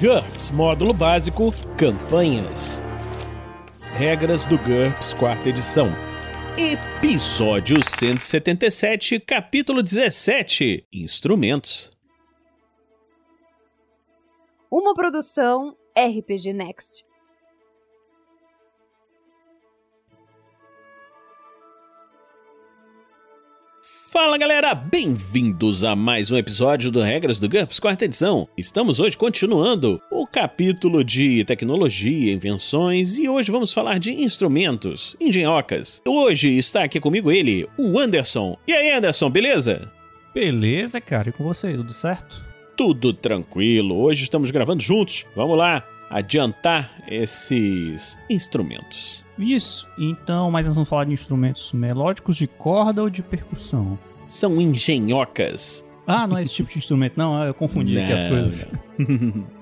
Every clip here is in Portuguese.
GURPS Módulo Básico Campanhas. Regras do GURPS Quarta Edição. Episódio 177, capítulo 17 Instrumentos. Uma produção RPG Next. Fala galera, bem-vindos a mais um episódio do Regras do GURPS quarta edição. Estamos hoje continuando o capítulo de tecnologia, invenções e hoje vamos falar de instrumentos, engenhocas. Hoje está aqui comigo ele, o Anderson. E aí Anderson, beleza? Beleza, cara, e com você, tudo certo? Tudo tranquilo, hoje estamos gravando juntos. Vamos lá, adiantar esses instrumentos. Isso, então, mas nós vamos falar de instrumentos melódicos de corda ou de percussão? São engenhocas. Ah, não é esse tipo de instrumento, não, eu confundi aqui as Não,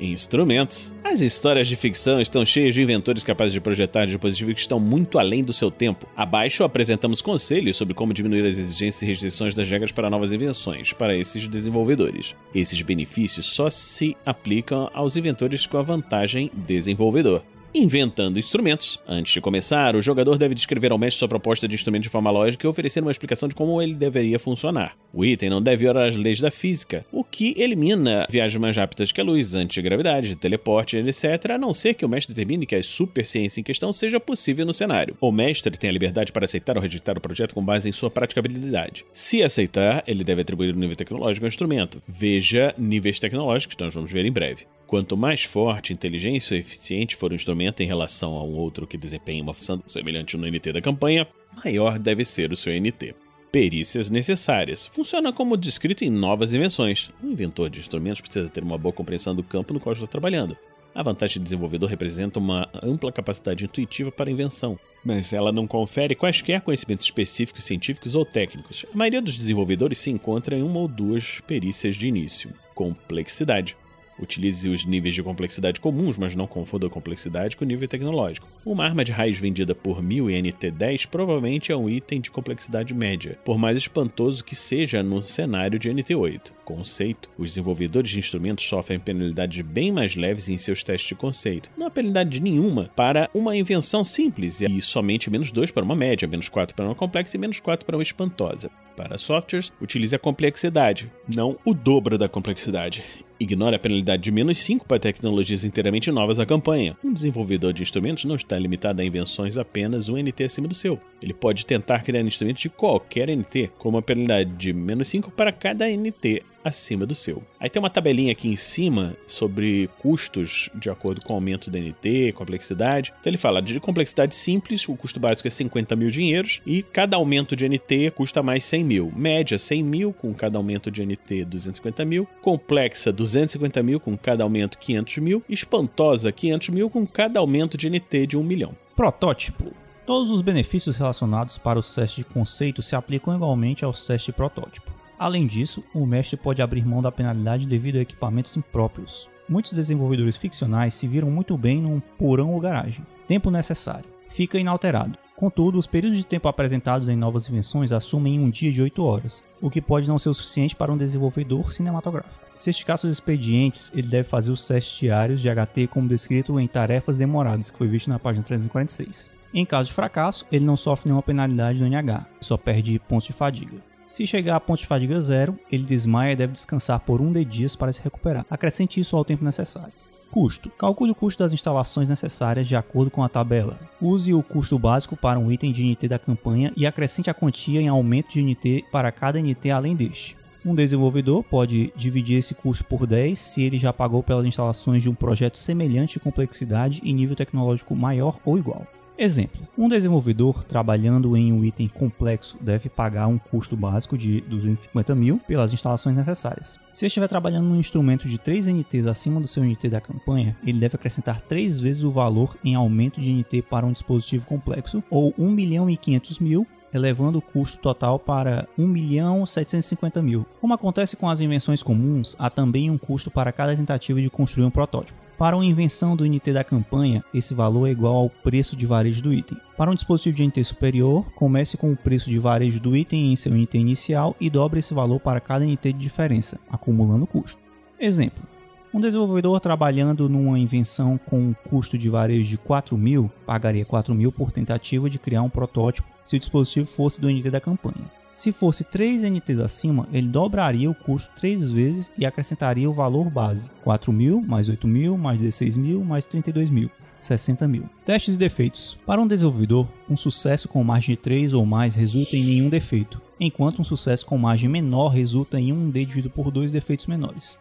coisas. Instrumentos. As histórias de ficção estão cheias de inventores capazes de projetar dispositivos que estão muito além do seu tempo. Abaixo apresentamos conselhos sobre como diminuir as exigências e restrições das regras para novas invenções para esses desenvolvedores. Esses benefícios só se aplicam aos inventores com a vantagem desenvolvedor. Inventando instrumentos. Antes de começar, o jogador deve descrever ao mestre sua proposta de instrumento de forma lógica e oferecer uma explicação de como ele deveria funcionar. O item não deve violar as leis da física, o que elimina viagens mais rápidas que a luz, antigravidade, teleporte, etc., a não ser que o mestre determine que a superciência em questão seja possível no cenário. O mestre tem a liberdade para aceitar ou rejeitar o projeto com base em sua praticabilidade. Se aceitar, ele deve atribuir o nível tecnológico ao instrumento. Veja níveis tecnológicos, que nós vamos ver em breve. Quanto mais forte, inteligente ou eficiente for o instrumento em relação a um outro que desempenha uma função semelhante no NT da campanha, maior deve ser o seu NT. Perícias necessárias. Funciona como descrito em novas invenções. Um inventor de instrumentos precisa ter uma boa compreensão do campo no qual está trabalhando. A vantagem de desenvolvedor representa uma ampla capacidade intuitiva para a invenção, mas ela não confere quaisquer conhecimentos específicos, científicos ou técnicos. A maioria dos desenvolvedores se encontra em uma ou duas perícias de início. Complexidade. Utilize os níveis de complexidade comuns, mas não confunda a complexidade com o nível tecnológico. Uma arma de raios vendida por 1000 NT10 provavelmente é um item de complexidade média, por mais espantoso que seja no cenário de NT8. Conceito: os desenvolvedores de instrumentos sofrem penalidades bem mais leves em seus testes de conceito. Não há penalidade nenhuma para uma invenção simples, e somente menos 2 para uma média, menos 4 para uma complexa e menos 4 para uma espantosa. Para softwares, utilize a complexidade, não o dobro da complexidade. Ignore a penalidade de menos 5 para tecnologias inteiramente novas à campanha. Um desenvolvedor de instrumentos não está limitado a invenções apenas um NT acima do seu. Ele pode tentar criar instrumentos de qualquer NT, com uma penalidade de menos 5 para cada NT acima do seu. Aí tem uma tabelinha aqui em cima sobre custos de acordo com o aumento da NT, complexidade. Então ele fala de complexidade simples, o custo básico é 50 mil dinheiros e cada aumento de NT custa mais 100 mil. Média 100 mil com cada aumento de NT 250 mil. Complexa 250 mil com cada aumento 500 mil. Espantosa 500 mil com cada aumento de NT de 1 milhão. Protótipo. Todos os benefícios relacionados para o teste de conceito se aplicam igualmente aos testes de protótipo. Além disso, o mestre pode abrir mão da penalidade devido a equipamentos impróprios. Muitos desenvolvedores ficcionais se viram muito bem num porão ou garagem. Tempo necessário. Fica inalterado. Contudo, os períodos de tempo apresentados em novas invenções assumem um dia de 8 horas, o que pode não ser o suficiente para um desenvolvedor cinematográfico. Se esticar seus expedientes, ele deve fazer os testes diários de HT como descrito em Tarefas Demoradas, que foi visto na página 346. Em caso de fracasso, ele não sofre nenhuma penalidade no NH, só perde pontos de fadiga. Se chegar a ponto de fadiga zero, ele desmaia e deve descansar por um de dias para se recuperar. Acrescente isso ao tempo necessário. Custo. Calcule o custo das instalações necessárias de acordo com a tabela. Use o custo básico para um item de NT da campanha e acrescente a quantia em aumento de NT para cada NT além deste. Um desenvolvedor pode dividir esse custo por 10 se ele já pagou pelas instalações de um projeto semelhante de complexidade e nível tecnológico maior ou igual. Exemplo: um desenvolvedor trabalhando em um item complexo deve pagar um custo básico de 250 mil pelas instalações necessárias. Se estiver trabalhando num instrumento de 3 NTs acima do seu NT da campanha, ele deve acrescentar 3 vezes o valor em aumento de NT para um dispositivo complexo, ou 1 milhão e 500 mil elevando o custo total para 1 milhão 750 mil. Como acontece com as invenções comuns, há também um custo para cada tentativa de construir um protótipo. Para uma invenção do NT da campanha, esse valor é igual ao preço de varejo do item. Para um dispositivo de NT superior, comece com o preço de varejo do item em seu NT inicial e dobre esse valor para cada NT de diferença, acumulando custo. Exemplo: Um desenvolvedor trabalhando numa invenção com um custo de varejo de 4 mil pagaria 4 mil por tentativa de criar um protótipo se o dispositivo fosse do NT da campanha. Se fosse 3 NTs acima, ele dobraria o custo 3 vezes e acrescentaria o valor base: 4 mil, mais 8 mil, mais 16 mil, mais 32 mil. 60 mil. Testes e defeitos. Para um desenvolvedor, um sucesso com margem de 3 ou mais resulta em nenhum defeito, enquanto um sucesso com margem menor resulta em um dividido por dois defeitos menores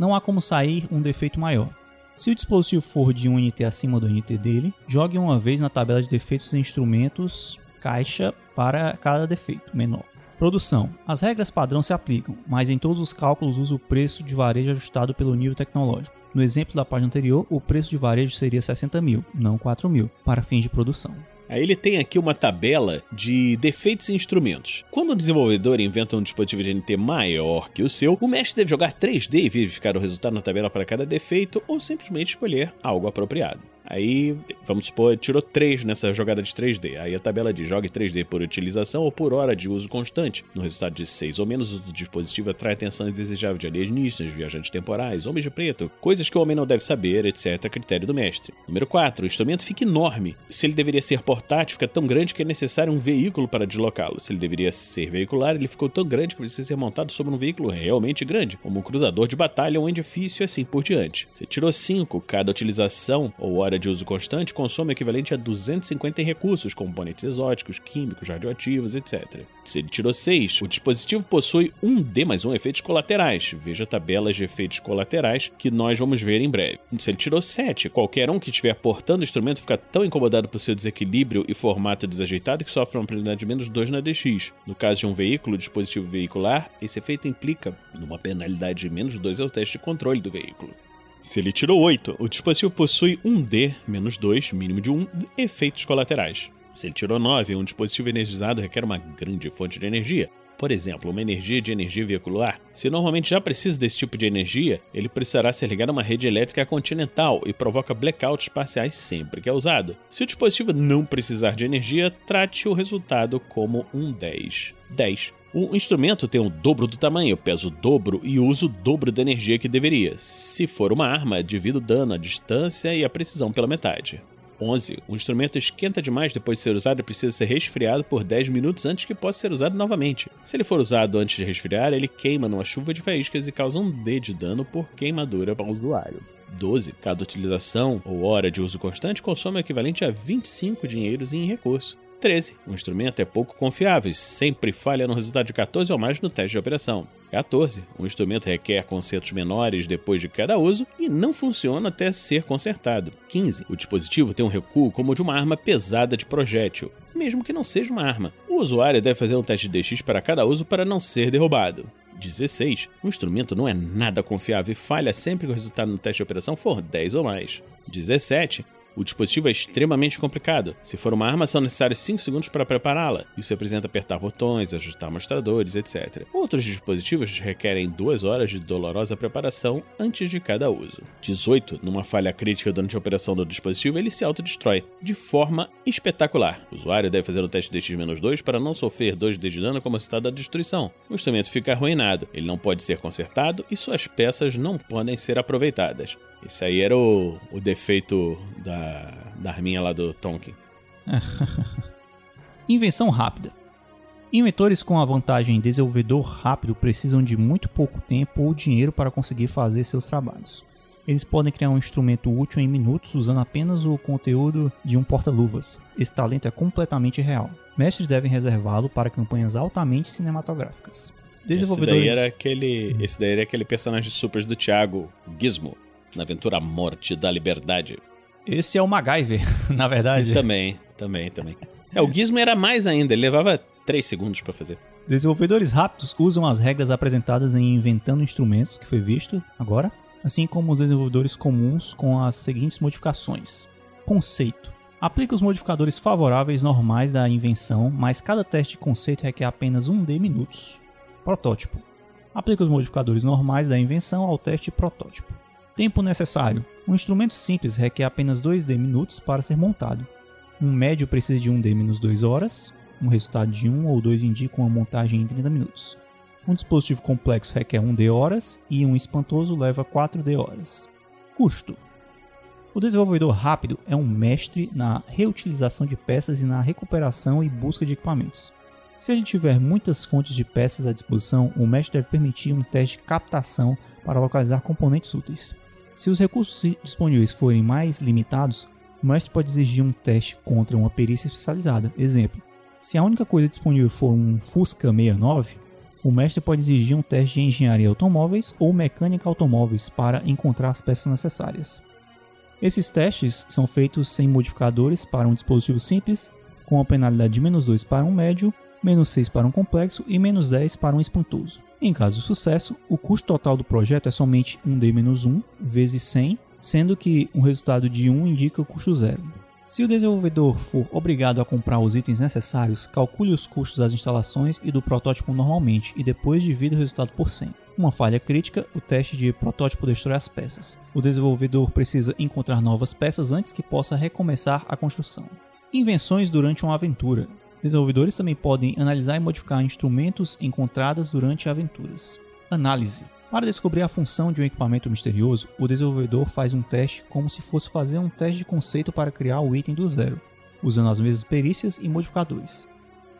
não há como sair um defeito maior. Se o dispositivo for de um NT acima do NT dele, jogue uma vez na tabela de defeitos e instrumentos caixa para cada defeito menor. Produção. As regras padrão se aplicam, mas em todos os cálculos usa o preço de varejo ajustado pelo nível tecnológico. No exemplo da página anterior, o preço de varejo seria 60 mil, não 4 mil, para fins de produção. Ele tem aqui uma tabela de defeitos e instrumentos. Quando o desenvolvedor inventa um dispositivo de NT maior que o seu, o mestre deve jogar 3D e verificar o resultado na tabela para cada defeito ou simplesmente escolher algo apropriado. Aí, vamos supor, tirou 3 nessa jogada de 3D. Aí a tabela diz jogue 3D por utilização ou por hora de uso constante. No resultado de 6 ou menos, o dispositivo atrai atenção indesejável de alienígenas, viajantes temporais, homens de preto, coisas que o homem não deve saber, etc. critério do mestre. Número 4. O instrumento fica enorme. Se ele deveria ser portátil, fica tão grande que é necessário um veículo para deslocá-lo. Se ele deveria ser veicular, ele ficou tão grande que precisa ser montado sobre um veículo realmente grande, como um cruzador de batalha ou um edifício e assim por diante. Se tirou 5, cada utilização ou hora de uso constante consome o equivalente a 250 em recursos, componentes exóticos, químicos, radioativos, etc. Se ele tirou 6, o dispositivo possui um D mais um efeitos colaterais. Veja tabelas de efeitos colaterais que nós vamos ver em breve. Se ele tirou 7, qualquer um que estiver portando o instrumento fica tão incomodado por seu desequilíbrio e formato desajeitado que sofre uma penalidade de menos 2 na DX. No caso de um veículo, dispositivo veicular, esse efeito implica numa penalidade de menos 2 ao teste de controle do veículo. Se ele tirou 8, o dispositivo possui um D, menos 2, mínimo de 1, efeitos colaterais. Se ele tirou 9, um dispositivo energizado requer uma grande fonte de energia. Por exemplo, uma energia de energia veicular. Se normalmente já precisa desse tipo de energia, ele precisará ser ligado a uma rede elétrica continental e provoca blackouts parciais sempre que é usado. Se o dispositivo não precisar de energia, trate o resultado como um 10. 10. O instrumento tem o dobro do tamanho, pesa o dobro e usa o dobro da energia que deveria. Se for uma arma, divida o dano, a distância e a precisão pela metade. 11. O instrumento esquenta demais depois de ser usado e precisa ser resfriado por 10 minutos antes que possa ser usado novamente. Se ele for usado antes de resfriar, ele queima numa chuva de faíscas e causa um D de dano por queimadura para o usuário. 12. Cada utilização ou hora de uso constante consome o equivalente a 25 dinheiros em recurso. 13. O instrumento é pouco confiável sempre falha no resultado de 14 ou mais no teste de operação. 14. O instrumento requer consertos menores depois de cada uso e não funciona até ser consertado. 15. O dispositivo tem um recuo como o de uma arma pesada de projétil, mesmo que não seja uma arma. O usuário deve fazer um teste de DX para cada uso para não ser derrubado. 16. O instrumento não é nada confiável e falha sempre que o resultado no teste de operação for 10 ou mais. 17. O dispositivo é extremamente complicado. Se for uma arma, são necessários 5 segundos para prepará-la. Isso representa apertar botões, ajustar mostradores, etc. Outros dispositivos requerem 2 horas de dolorosa preparação antes de cada uso. 18. Numa falha crítica durante a operação do dispositivo, ele se autodestrói de forma espetacular. O usuário deve fazer um teste de X-2 para não sofrer 2 d de dano como resultado da destruição. O instrumento fica arruinado, ele não pode ser consertado e suas peças não podem ser aproveitadas. Esse aí era o, o defeito da, da arminha lá do Tonkin. Invenção rápida. Inventores com a vantagem desenvolvedor rápido precisam de muito pouco tempo ou dinheiro para conseguir fazer seus trabalhos. Eles podem criar um instrumento útil em minutos usando apenas o conteúdo de um porta-luvas. Esse talento é completamente real. Mestres devem reservá-lo para campanhas altamente cinematográficas. Desenvolvedores... Esse daí era aquele, esse daí era aquele personagem super do Thiago, Gizmo na aventura Morte da Liberdade. Esse é o MacGyver, na verdade. também, também, também. É, o Gizmo era mais ainda, ele levava 3 segundos para fazer. Desenvolvedores rápidos usam as regras apresentadas em Inventando Instrumentos, que foi visto agora, assim como os desenvolvedores comuns com as seguintes modificações. Conceito. Aplica os modificadores favoráveis normais da invenção, mas cada teste de conceito requer apenas 1D minutos. Protótipo. Aplica os modificadores normais da invenção ao teste protótipo. Tempo necessário. Um instrumento simples requer apenas 2D minutos para ser montado. Um médio precisa de 1D menos 2 horas. Um resultado de 1 ou 2 indica uma montagem em 30 minutos. Um dispositivo complexo requer 1D horas e um espantoso leva 4D horas. Custo: O desenvolvedor rápido é um mestre na reutilização de peças e na recuperação e busca de equipamentos. Se ele tiver muitas fontes de peças à disposição, o mestre deve permitir um teste de captação para localizar componentes úteis. Se os recursos disponíveis forem mais limitados, o mestre pode exigir um teste contra uma perícia especializada. Exemplo: se a única coisa disponível for um Fusca 69, o mestre pode exigir um teste de engenharia automóveis ou mecânica automóveis para encontrar as peças necessárias. Esses testes são feitos sem modificadores para um dispositivo simples, com a penalidade de menos 2 para um médio menos 6 para um complexo e menos 10 para um espantoso. Em caso de sucesso, o custo total do projeto é somente 1D-1 vezes 100, sendo que um resultado de 1 indica custo zero. Se o desenvolvedor for obrigado a comprar os itens necessários, calcule os custos das instalações e do protótipo normalmente e depois divida o resultado por 100. Uma falha crítica, o teste de protótipo destrói as peças. O desenvolvedor precisa encontrar novas peças antes que possa recomeçar a construção. Invenções durante uma aventura. Desenvolvedores também podem analisar e modificar instrumentos encontrados durante aventuras. Análise. Para descobrir a função de um equipamento misterioso, o desenvolvedor faz um teste como se fosse fazer um teste de conceito para criar o item do zero, usando as mesmas perícias e modificadores.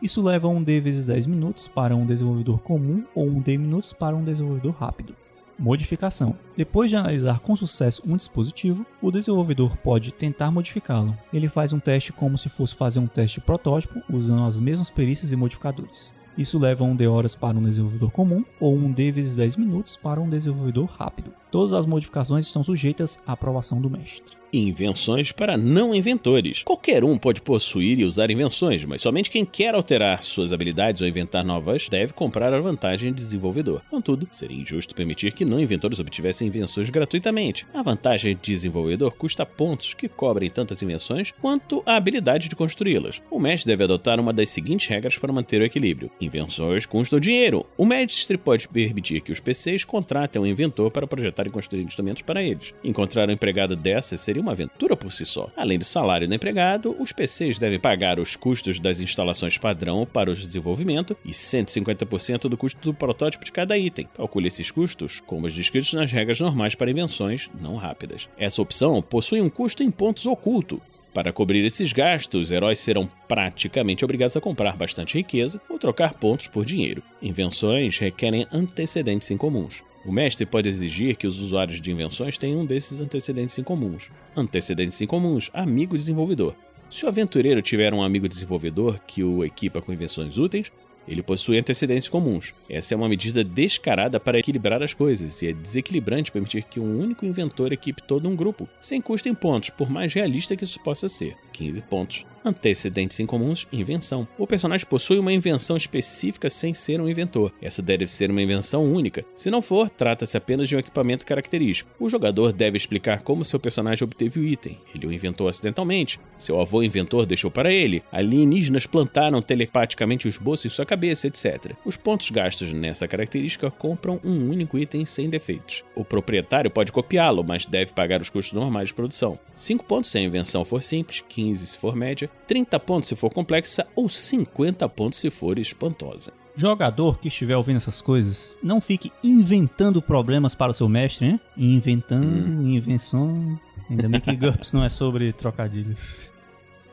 Isso leva um D vezes 10 minutos para um desenvolvedor comum ou um D minutos para um desenvolvedor rápido. Modificação. Depois de analisar com sucesso um dispositivo, o desenvolvedor pode tentar modificá-lo. Ele faz um teste como se fosse fazer um teste protótipo, usando as mesmas perícias e modificadores. Isso leva um D horas para um desenvolvedor comum ou um D vezes 10 minutos para um desenvolvedor rápido. Todas as modificações estão sujeitas à aprovação do mestre invenções para não inventores. Qualquer um pode possuir e usar invenções, mas somente quem quer alterar suas habilidades ou inventar novas deve comprar a vantagem de desenvolvedor. Contudo, seria injusto permitir que não inventores obtivessem invenções gratuitamente. A vantagem de desenvolvedor custa pontos que cobrem tantas invenções quanto a habilidade de construí-las. O mestre deve adotar uma das seguintes regras para manter o equilíbrio: invenções custam dinheiro. O mestre pode permitir que os PCs contratem um inventor para projetar e construir instrumentos para eles. Encontrar um empregado dessas seria uma aventura por si só. Além do salário do empregado, os PCs devem pagar os custos das instalações padrão para o desenvolvimento e 150% do custo do protótipo de cada item. Calcule esses custos como os descritos nas regras normais para invenções não rápidas. Essa opção possui um custo em pontos oculto, para cobrir esses gastos, os heróis serão praticamente obrigados a comprar bastante riqueza ou trocar pontos por dinheiro. Invenções requerem antecedentes incomuns. O mestre pode exigir que os usuários de invenções tenham um desses antecedentes incomuns. Antecedentes incomuns, amigo desenvolvedor. Se o aventureiro tiver um amigo desenvolvedor que o equipa com invenções úteis, ele possui antecedentes comuns. Essa é uma medida descarada para equilibrar as coisas e é desequilibrante permitir que um único inventor equipe todo um grupo, sem custo em pontos, por mais realista que isso possa ser. 15 pontos. Antecedentes incomuns, invenção. O personagem possui uma invenção específica sem ser um inventor. Essa deve ser uma invenção única. Se não for, trata-se apenas de um equipamento característico. O jogador deve explicar como seu personagem obteve o item. Ele o inventou acidentalmente. Seu avô inventor deixou para ele. Alienígenas plantaram telepaticamente os bolsos em sua cabeça, etc. Os pontos gastos nessa característica compram um único item sem defeitos. O proprietário pode copiá-lo, mas deve pagar os custos normais de produção. 5 pontos se a invenção for simples, 15 se for média, 30 pontos se for complexa ou 50 pontos se for espantosa. Jogador que estiver ouvindo essas coisas, não fique inventando problemas para o seu mestre, hein? Inventando hum. invenções. Ainda bem que GURPS não é sobre trocadilhos.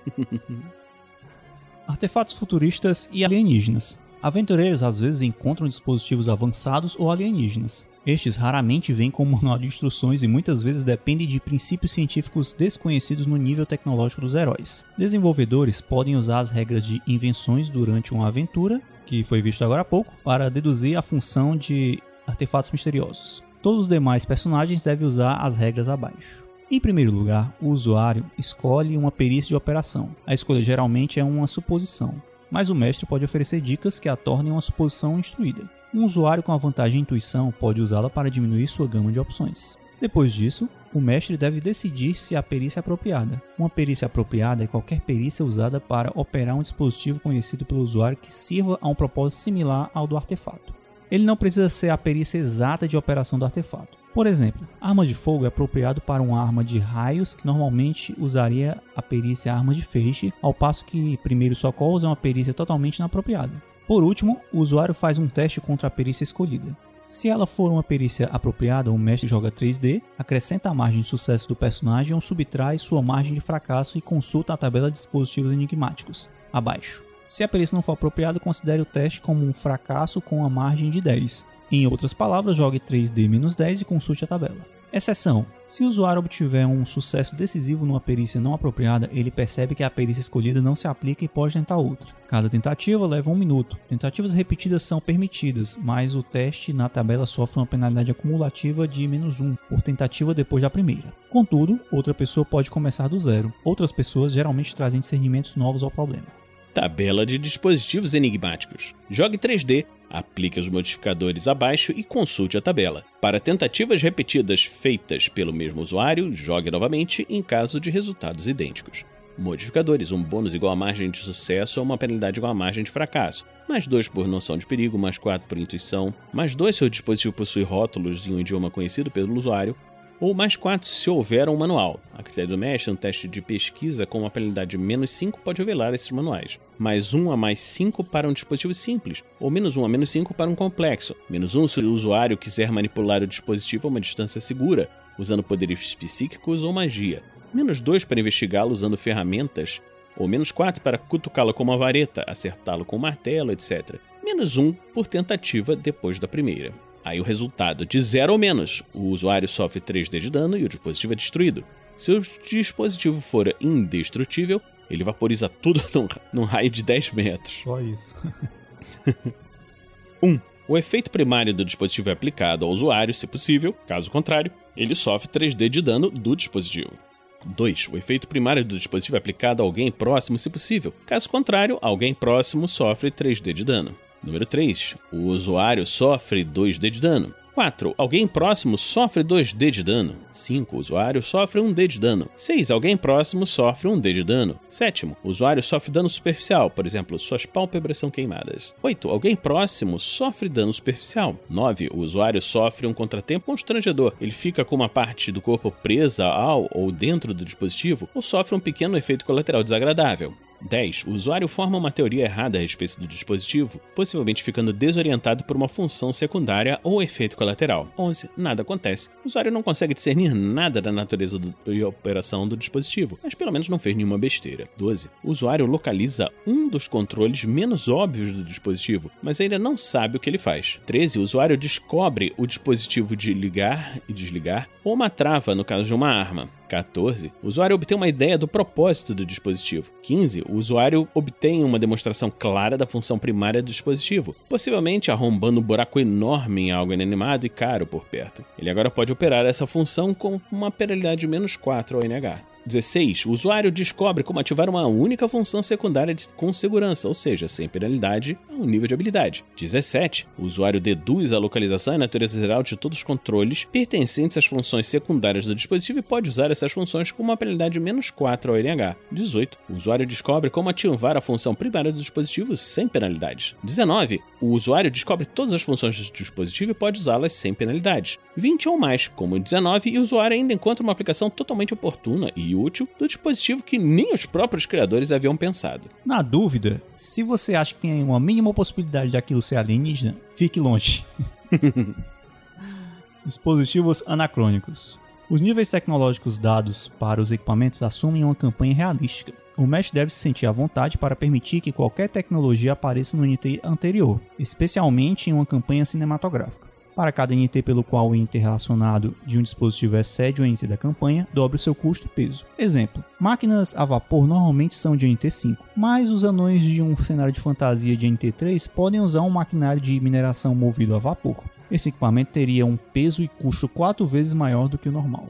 Artefatos futuristas e alienígenas. Aventureiros às vezes encontram dispositivos avançados ou alienígenas. Estes raramente vêm com um manual de instruções e muitas vezes dependem de princípios científicos desconhecidos no nível tecnológico dos heróis. Desenvolvedores podem usar as regras de invenções durante uma aventura, que foi visto agora há pouco, para deduzir a função de artefatos misteriosos. Todos os demais personagens devem usar as regras abaixo. Em primeiro lugar, o usuário escolhe uma perícia de operação. A escolha geralmente é uma suposição, mas o mestre pode oferecer dicas que a tornem uma suposição instruída. Um usuário com a vantagem intuição pode usá-la para diminuir sua gama de opções. Depois disso, o mestre deve decidir se a perícia é apropriada. Uma perícia apropriada é qualquer perícia usada para operar um dispositivo conhecido pelo usuário que sirva a um propósito similar ao do artefato. Ele não precisa ser a perícia exata de operação do artefato. Por exemplo, arma de fogo é apropriado para uma arma de raios que normalmente usaria a perícia arma de feixe, ao passo que primeiros socorros é uma perícia totalmente inapropriada. Por último, o usuário faz um teste contra a perícia escolhida. Se ela for uma perícia apropriada, o mestre joga 3D, acrescenta a margem de sucesso do personagem ou subtrai sua margem de fracasso e consulta a tabela de dispositivos enigmáticos, abaixo. Se a perícia não for apropriada, considere o teste como um fracasso com a margem de 10. Em outras palavras, jogue 3D menos 10 e consulte a tabela. Exceção: se o usuário obtiver um sucesso decisivo numa perícia não apropriada, ele percebe que a perícia escolhida não se aplica e pode tentar outra. Cada tentativa leva um minuto. Tentativas repetidas são permitidas, mas o teste na tabela sofre uma penalidade acumulativa de menos 1 por tentativa depois da primeira. Contudo, outra pessoa pode começar do zero. Outras pessoas geralmente trazem discernimentos novos ao problema. Tabela de dispositivos enigmáticos. Jogue 3D, aplique os modificadores abaixo e consulte a tabela. Para tentativas repetidas feitas pelo mesmo usuário, jogue novamente em caso de resultados idênticos. Modificadores: um bônus igual a margem de sucesso ou uma penalidade igual a margem de fracasso. Mais 2 por noção de perigo, mais 4 por intuição, mais 2 se o dispositivo possui rótulos em um idioma conhecido pelo usuário, ou mais 4 se houver um manual. A critério do mestre, um teste de pesquisa com uma penalidade de menos 5 pode revelar esses manuais. Mais 1 a mais 5 para um dispositivo simples, ou menos 1 a menos 5 para um complexo. Menos 1 se o usuário quiser manipular o dispositivo a uma distância segura, usando poderes psíquicos ou magia. Menos 2 para investigá-lo usando ferramentas, ou menos 4 para cutucá-lo com uma vareta, acertá-lo com um martelo, etc. Menos 1 por tentativa depois da primeira. Aí o resultado, de 0 ou menos, o usuário sofre 3D de dano e o dispositivo é destruído. Se o dispositivo for indestrutível, ele vaporiza tudo num, num raio de 10 metros. Só isso. 1. Um, o efeito primário do dispositivo é aplicado ao usuário, se possível, caso contrário, ele sofre 3D de dano do dispositivo. 2. O efeito primário do dispositivo é aplicado a alguém próximo, se possível. Caso contrário, alguém próximo sofre 3D de dano. Número 3. O usuário sofre 2D de dano. 4. Alguém próximo sofre 2D de dano. 5. O usuário sofre 1D de dano. 6. Alguém próximo sofre 1D de dano. 7. O usuário sofre dano superficial, por exemplo, suas pálpebras são queimadas. 8. Alguém próximo sofre dano superficial. 9. O usuário sofre um contratempo constrangedor. Ele fica com uma parte do corpo presa ao ou dentro do dispositivo ou sofre um pequeno efeito colateral desagradável. 10. O usuário forma uma teoria errada a respeito do dispositivo, possivelmente ficando desorientado por uma função secundária ou efeito colateral. 11. Nada acontece. O usuário não consegue discernir nada da natureza do, e operação do dispositivo, mas pelo menos não fez nenhuma besteira. 12. O usuário localiza um dos controles menos óbvios do dispositivo, mas ainda não sabe o que ele faz. 13. O usuário descobre o dispositivo de ligar e desligar, ou uma trava no caso de uma arma. 14. O usuário obtém uma ideia do propósito do dispositivo. 15. O usuário obtém uma demonstração clara da função primária do dispositivo, possivelmente arrombando um buraco enorme em algo inanimado e caro por perto. Ele agora pode operar essa função com uma penalidade de menos 4 ao NH. 16. O usuário descobre como ativar uma única função secundária com segurança, ou seja, sem penalidade a um nível de habilidade. 17. O usuário deduz a localização e natureza geral de todos os controles pertencentes às funções secundárias do dispositivo e pode usar essas funções com uma penalidade de menos 4 ao NH. 18. O usuário descobre como ativar a função primária do dispositivo sem penalidades. 19. O usuário descobre todas as funções do dispositivo e pode usá-las sem penalidades. 20 ou mais, como 19, e o usuário ainda encontra uma aplicação totalmente oportuna e útil do dispositivo que nem os próprios criadores haviam pensado. Na dúvida, se você acha que tem uma mínima possibilidade daquilo ser alienígena, fique longe. Dispositivos anacrônicos. Os níveis tecnológicos dados para os equipamentos assumem uma campanha realística. O Mesh deve se sentir à vontade para permitir que qualquer tecnologia apareça no NT anterior, especialmente em uma campanha cinematográfica. Para cada NT pelo qual o NT relacionado de um dispositivo excede o NT da campanha, dobre seu custo e peso. Exemplo: máquinas a vapor normalmente são de NT 5, mas os anões de um cenário de fantasia de NT 3 podem usar um maquinário de mineração movido a vapor. Esse equipamento teria um peso e custo quatro vezes maior do que o normal.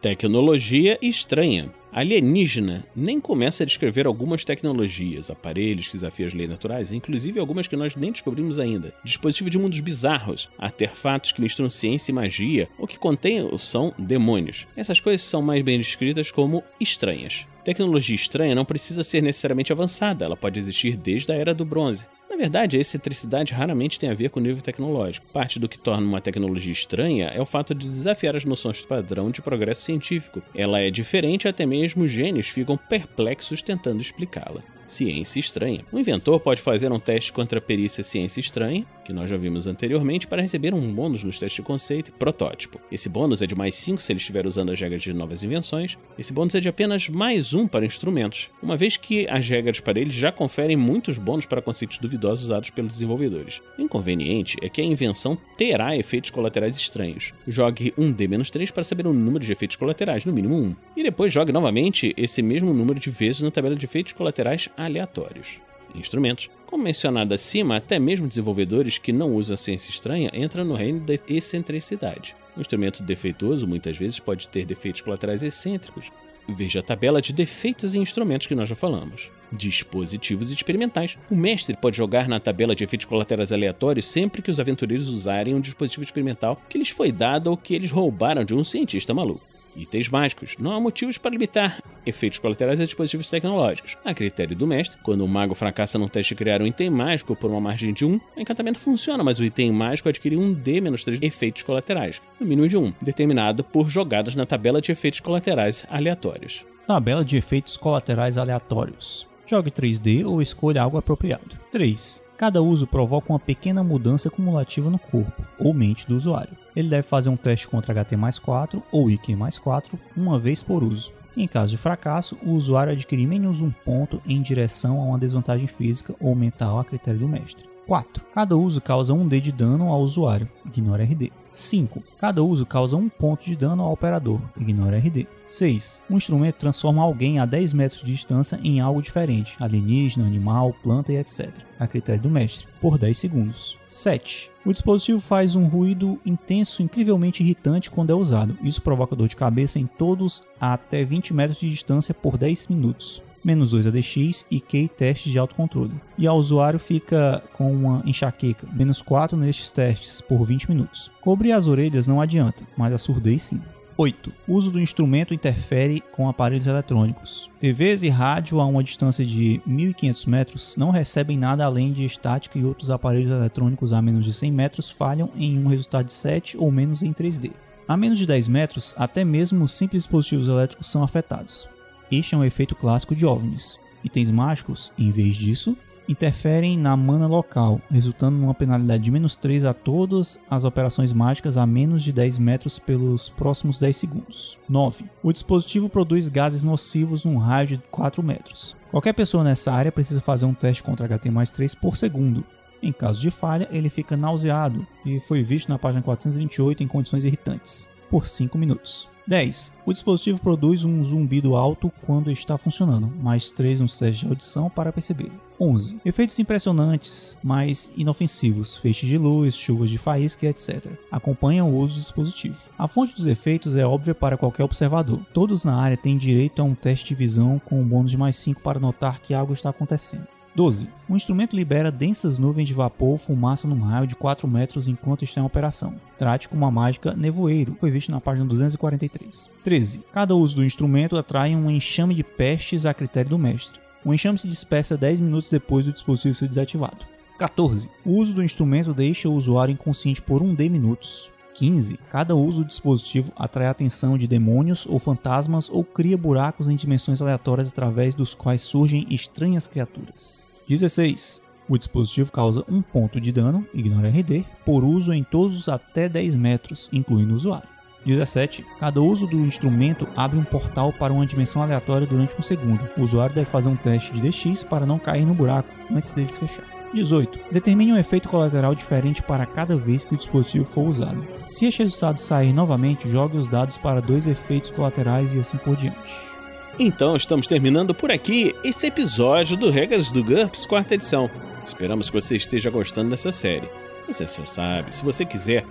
Tecnologia estranha. Alienígena nem começa a descrever algumas tecnologias, aparelhos que desafiam as leis naturais, inclusive algumas que nós nem descobrimos ainda. Dispositivo de mundos bizarros, artefatos que misturam ciência e magia, ou que contêm ou são demônios. Essas coisas são mais bem descritas como estranhas. Tecnologia estranha não precisa ser necessariamente avançada, ela pode existir desde a Era do Bronze. Na verdade, a excentricidade raramente tem a ver com o nível tecnológico. Parte do que torna uma tecnologia estranha é o fato de desafiar as noções do padrão de progresso científico. Ela é diferente e até mesmo os gênios ficam perplexos tentando explicá-la. Ciência estranha. O inventor pode fazer um teste contra a perícia ciência estranha, que nós já vimos anteriormente, para receber um bônus nos testes de conceito e protótipo. Esse bônus é de mais 5 se ele estiver usando as regras de novas invenções. Esse bônus é de apenas mais um para instrumentos, uma vez que as regras para eles já conferem muitos bônus para conceitos duvidosos usados pelos desenvolvedores. O inconveniente é que a invenção terá efeitos colaterais estranhos. Jogue um D-3 para saber o número de efeitos colaterais, no mínimo um, e depois jogue novamente esse mesmo número de vezes na tabela de efeitos colaterais aleatórios. Instrumentos. Como mencionado acima, até mesmo desenvolvedores que não usam a ciência estranha entram no reino da excentricidade. Um instrumento defeituoso muitas vezes pode ter defeitos colaterais excêntricos. Veja a tabela de defeitos e instrumentos que nós já falamos. Dispositivos experimentais. O mestre pode jogar na tabela de efeitos colaterais aleatórios sempre que os aventureiros usarem um dispositivo experimental que lhes foi dado ou que eles roubaram de um cientista maluco. Itens mágicos. Não há motivos para limitar efeitos colaterais a dispositivos tecnológicos. A critério do mestre, quando um mago fracassa num teste de criar um item mágico por uma margem de 1, o encantamento funciona, mas o item mágico adquire um D-3 efeitos colaterais, no mínimo de 1, determinado por jogadas na tabela de efeitos colaterais aleatórios. Tabela de efeitos colaterais aleatórios. Jogue 3D ou escolha algo apropriado. 3. Cada uso provoca uma pequena mudança cumulativa no corpo ou mente do usuário. Ele deve fazer um teste contra HT mais 4 ou IQ mais 4 uma vez por uso. Em caso de fracasso, o usuário adquire menos um ponto em direção a uma desvantagem física ou mental a critério do mestre. 4. Cada uso causa 1D de dano ao usuário. Ignore RD. 5. Cada uso causa 1 ponto de dano ao operador. Ignore RD. 6. Um instrumento transforma alguém a 10 metros de distância em algo diferente, alienígena, animal, planta e etc. A critério do mestre, por 10 segundos. 7. O dispositivo faz um ruído intenso incrivelmente irritante quando é usado. Isso provoca dor de cabeça em todos a até 20 metros de distância por 10 minutos menos 2 ADX e Q testes de autocontrole. E ao usuário fica com uma enxaqueca, menos 4 nestes testes por 20 minutos. Cobrir as orelhas não adianta, mas a surdez sim. 8. O uso do instrumento interfere com aparelhos eletrônicos. TVs e rádio a uma distância de 1500 metros não recebem nada além de estática e outros aparelhos eletrônicos a menos de 100 metros falham em um resultado de 7 ou menos em 3D. A menos de 10 metros, até mesmo simples dispositivos elétricos são afetados. Este é um efeito clássico de OVNIs. Itens mágicos, em vez disso, interferem na mana local, resultando numa penalidade de menos 3 a todas as operações mágicas a menos de 10 metros pelos próximos 10 segundos. 9. O dispositivo produz gases nocivos num raio de 4 metros. Qualquer pessoa nessa área precisa fazer um teste contra HT mais 3 por segundo. Em caso de falha, ele fica nauseado, e foi visto na página 428 em condições irritantes, por 5 minutos. 10. O dispositivo produz um zumbido alto quando está funcionando, mais 3 nos testes de audição para perceber. 11. Efeitos impressionantes, mas inofensivos, feixes de luz, chuvas de faísca, etc. Acompanham o uso do dispositivo. A fonte dos efeitos é óbvia para qualquer observador. Todos na área têm direito a um teste de visão com um bônus de mais 5 para notar que algo está acontecendo. 12. O instrumento libera densas nuvens de vapor ou fumaça num raio de 4 metros enquanto está em operação. Trate como uma mágica nevoeiro, foi visto na página 243. 13. Cada uso do instrumento atrai um enxame de pestes a critério do mestre. O enxame se dispersa 10 minutos depois do dispositivo ser desativado. 14. O uso do instrumento deixa o usuário inconsciente por 1 D minutos. 15. Cada uso do dispositivo atrai a atenção de demônios ou fantasmas ou cria buracos em dimensões aleatórias através dos quais surgem estranhas criaturas. 16. O dispositivo causa um ponto de dano, ignore RD, por uso em todos até 10 metros, incluindo o usuário. 17. Cada uso do instrumento abre um portal para uma dimensão aleatória durante um segundo. O usuário deve fazer um teste de DX para não cair no buraco antes dele se fechar. 18. Determine um efeito colateral diferente para cada vez que o dispositivo for usado. Se este resultado sair novamente, jogue os dados para dois efeitos colaterais e assim por diante. Então, estamos terminando por aqui esse episódio do Regras do GURPS, quarta edição. Esperamos que você esteja gostando dessa série. Você já sabe, se você quiser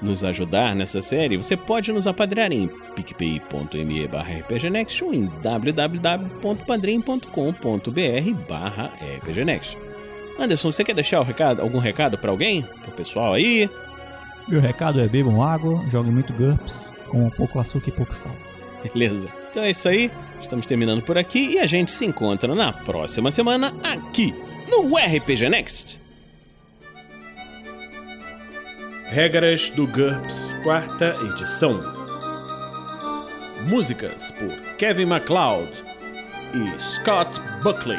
nos ajudar nessa série, você pode nos apadrear em picpay.me rpgnext ou em www.padrim.com.br rpgnext. Anderson, você quer deixar recado, algum recado para alguém? Pro pessoal aí? Meu recado é bebam água, joguem muito GURPS, com pouco açúcar e pouco sal. Beleza. Então é isso aí. Estamos terminando por aqui e a gente se encontra na próxima semana aqui no RPG Next. Regras do GURPS, quarta edição. Músicas por Kevin MacLeod e Scott Buckley.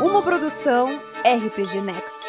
Uma produção RPG Next.